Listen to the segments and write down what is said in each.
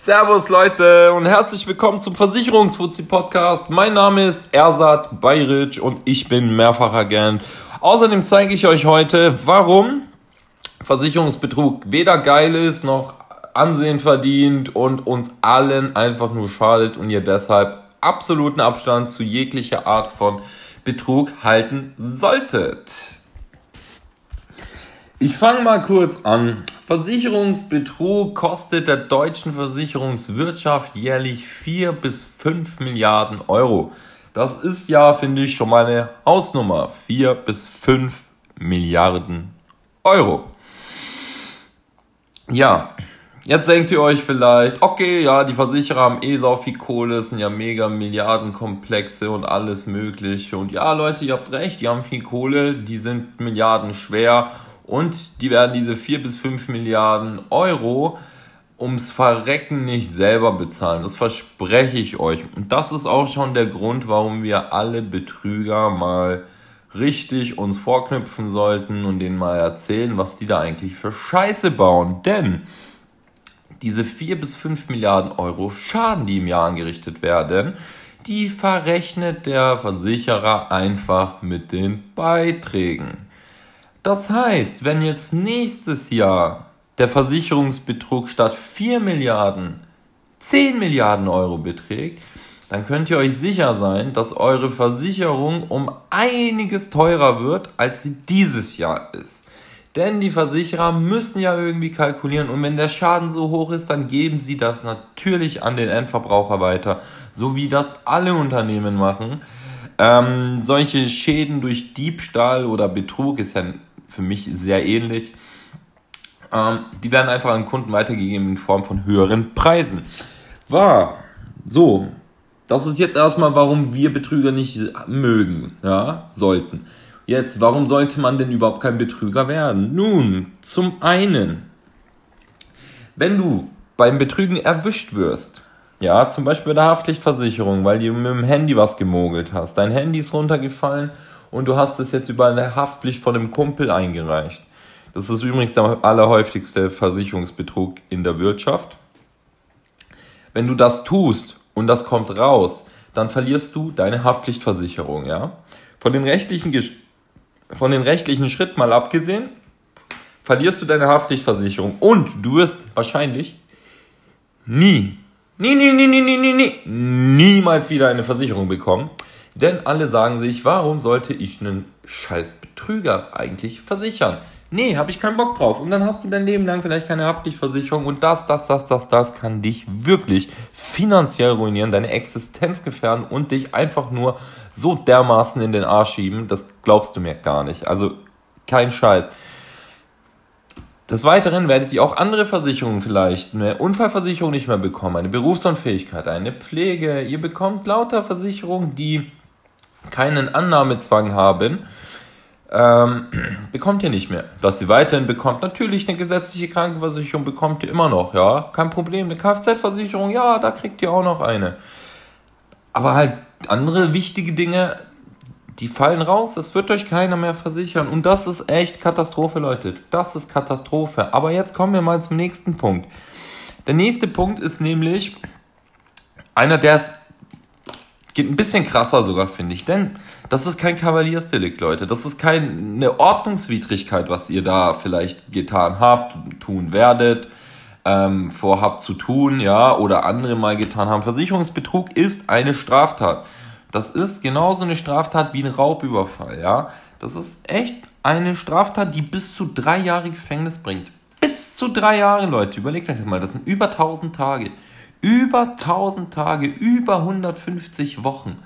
Servus Leute und herzlich willkommen zum Versicherungsfuzzi Podcast. Mein Name ist Ersat Bayric und ich bin Mehrfachagent. Außerdem zeige ich euch heute, warum Versicherungsbetrug weder geil ist noch Ansehen verdient und uns allen einfach nur schadet und ihr deshalb absoluten Abstand zu jeglicher Art von Betrug halten solltet. Ich fange mal kurz an. Versicherungsbetrug kostet der deutschen Versicherungswirtschaft jährlich 4 bis 5 Milliarden Euro. Das ist ja, finde ich, schon mal eine Hausnummer. 4 bis 5 Milliarden Euro. Ja, jetzt denkt ihr euch vielleicht, okay, ja, die Versicherer haben eh so viel Kohle, es sind ja mega Milliardenkomplexe und alles mögliche. Und ja, Leute, ihr habt recht, die haben viel Kohle, die sind Milliarden schwer und die werden diese 4 bis 5 Milliarden Euro ums Verrecken nicht selber bezahlen. Das verspreche ich euch. Und das ist auch schon der Grund, warum wir alle Betrüger mal richtig uns vorknüpfen sollten und denen mal erzählen, was die da eigentlich für Scheiße bauen. Denn diese 4 bis 5 Milliarden Euro Schaden, die im Jahr angerichtet werden, die verrechnet der Versicherer einfach mit den Beiträgen. Das heißt, wenn jetzt nächstes Jahr der Versicherungsbetrug statt 4 Milliarden 10 Milliarden Euro beträgt, dann könnt ihr euch sicher sein, dass eure Versicherung um einiges teurer wird, als sie dieses Jahr ist. Denn die Versicherer müssen ja irgendwie kalkulieren und wenn der Schaden so hoch ist, dann geben sie das natürlich an den Endverbraucher weiter, so wie das alle Unternehmen machen. Ähm, solche Schäden durch Diebstahl oder Betrug ist ja für mich sehr ähnlich. Ähm, die werden einfach an Kunden weitergegeben in Form von höheren Preisen. War so. Das ist jetzt erstmal, warum wir Betrüger nicht mögen, ja, sollten. Jetzt, warum sollte man denn überhaupt kein Betrüger werden? Nun, zum einen, wenn du beim Betrügen erwischt wirst, ja, zum Beispiel bei der Haftpflichtversicherung, weil du mit dem Handy was gemogelt hast, dein Handy ist runtergefallen und du hast es jetzt über eine Haftpflicht von einem Kumpel eingereicht. Das ist übrigens der allerhäufigste Versicherungsbetrug in der Wirtschaft. Wenn du das tust und das kommt raus, dann verlierst du deine Haftpflichtversicherung, ja? Von den rechtlichen, von den rechtlichen Schritt mal abgesehen, verlierst du deine Haftpflichtversicherung und du wirst wahrscheinlich nie, nie, nie, nie, nie, nie, nie, niemals wieder eine Versicherung bekommen. Denn alle sagen sich, warum sollte ich einen scheiß Betrüger eigentlich versichern? Nee, habe ich keinen Bock drauf. Und dann hast du dein Leben lang vielleicht keine Haftpflichtversicherung und das, das, das, das, das kann dich wirklich finanziell ruinieren, deine Existenz gefährden und dich einfach nur so dermaßen in den Arsch schieben, das glaubst du mir gar nicht. Also kein Scheiß. Des Weiteren werdet ihr auch andere Versicherungen vielleicht, eine Unfallversicherung nicht mehr bekommen, eine Berufsunfähigkeit, eine Pflege. Ihr bekommt lauter Versicherungen, die keinen Annahmezwang haben, ähm, bekommt ihr nicht mehr. Was ihr weiterhin bekommt, natürlich eine gesetzliche Krankenversicherung bekommt ihr immer noch, ja, kein Problem. Eine Kfz-Versicherung, ja, da kriegt ihr auch noch eine. Aber halt andere wichtige Dinge, die fallen raus, das wird euch keiner mehr versichern. Und das ist echt Katastrophe, Leute. Das ist Katastrophe. Aber jetzt kommen wir mal zum nächsten Punkt. Der nächste Punkt ist nämlich einer, der es Geht ein bisschen krasser sogar, finde ich. Denn das ist kein Kavaliersdelikt, Leute. Das ist keine Ordnungswidrigkeit, was ihr da vielleicht getan habt, tun werdet, ähm, vorhabt zu tun, ja, oder andere mal getan haben. Versicherungsbetrug ist eine Straftat. Das ist genauso eine Straftat wie ein Raubüberfall, ja. Das ist echt eine Straftat, die bis zu drei Jahre Gefängnis bringt. Bis zu drei Jahre, Leute. Überlegt euch das mal. Das sind über 1000 Tage. Über 1000 Tage, über 150 Wochen.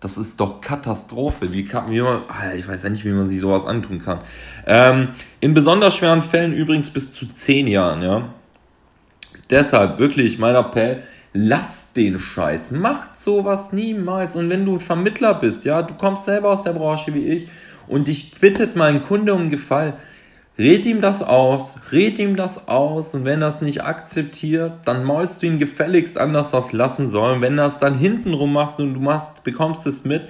Das ist doch Katastrophe. Wie kann, wie man, ah, ich weiß ja nicht, wie man sich sowas antun kann. Ähm, in besonders schweren Fällen übrigens bis zu 10 Jahren, ja. Deshalb wirklich mein Appell, lasst den Scheiß. Macht sowas niemals. Und wenn du Vermittler bist, ja, du kommst selber aus der Branche wie ich und dich bittet mein Kunde um Gefallen, Red ihm das aus, red ihm das aus und wenn das nicht akzeptiert, dann maulst du ihn gefälligst an, dass das lassen soll. Und wenn das dann hintenrum machst und du machst, bekommst es mit,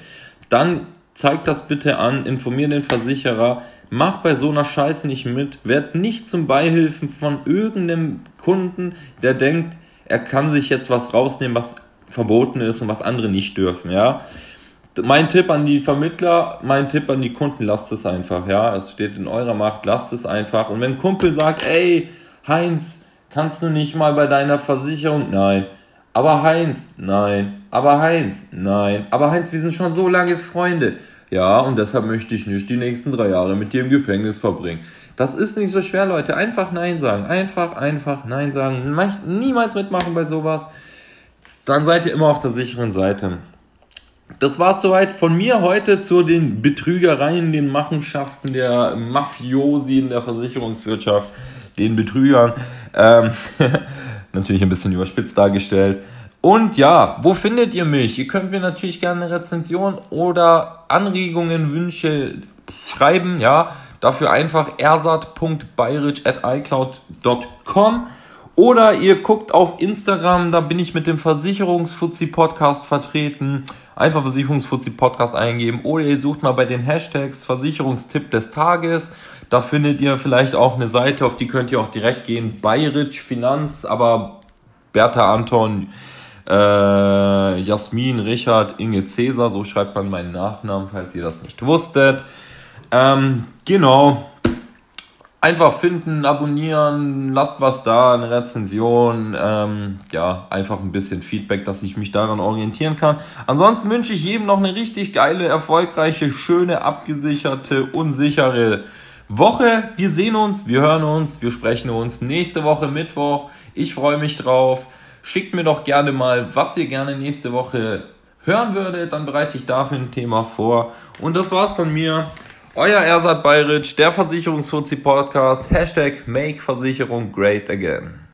dann zeig das bitte an, informier den Versicherer, mach bei so einer Scheiße nicht mit, werd nicht zum Beihilfen von irgendeinem Kunden, der denkt, er kann sich jetzt was rausnehmen, was verboten ist und was andere nicht dürfen, ja. Mein Tipp an die Vermittler, mein Tipp an die Kunden, lasst es einfach, ja. Es steht in eurer Macht, lasst es einfach. Und wenn ein Kumpel sagt, ey, Heinz, kannst du nicht mal bei deiner Versicherung? Nein. Aber Heinz, nein. Aber Heinz, nein. Aber Heinz, wir sind schon so lange Freunde. Ja, und deshalb möchte ich nicht die nächsten drei Jahre mit dir im Gefängnis verbringen. Das ist nicht so schwer, Leute. Einfach Nein sagen. Einfach, einfach Nein sagen. Niemals mitmachen bei sowas. Dann seid ihr immer auf der sicheren Seite. Das war es soweit von mir heute zu den Betrügereien, den Machenschaften der Mafiosi in der Versicherungswirtschaft, den Betrügern. Ähm, natürlich ein bisschen überspitzt dargestellt. Und ja, wo findet ihr mich? Ihr könnt mir natürlich gerne eine Rezension oder Anregungen, Wünsche schreiben, ja. Dafür einfach ersat.bayric.icloud.com oder ihr guckt auf Instagram, da bin ich mit dem Versicherungsfuzzi Podcast vertreten. Einfach Versicherungsfuzzi Podcast eingeben oder ihr sucht mal bei den Hashtags Versicherungstipp des Tages. Da findet ihr vielleicht auch eine Seite, auf die könnt ihr auch direkt gehen. Bayric Finanz, aber Bertha Anton, äh, Jasmin, Richard, Inge Cäsar, so schreibt man meinen Nachnamen, falls ihr das nicht wusstet. Ähm, genau. Einfach finden, abonnieren, lasst was da, eine Rezension, ähm, ja, einfach ein bisschen Feedback, dass ich mich daran orientieren kann. Ansonsten wünsche ich jedem noch eine richtig geile, erfolgreiche, schöne, abgesicherte, unsichere Woche. Wir sehen uns, wir hören uns, wir sprechen uns nächste Woche Mittwoch. Ich freue mich drauf. Schickt mir doch gerne mal, was ihr gerne nächste Woche hören würdet. Dann bereite ich dafür ein Thema vor. Und das war's von mir. Euer Ersat Bayritsch, der Versicherungsfuzzi Podcast. Hashtag Make Versicherung Great Again.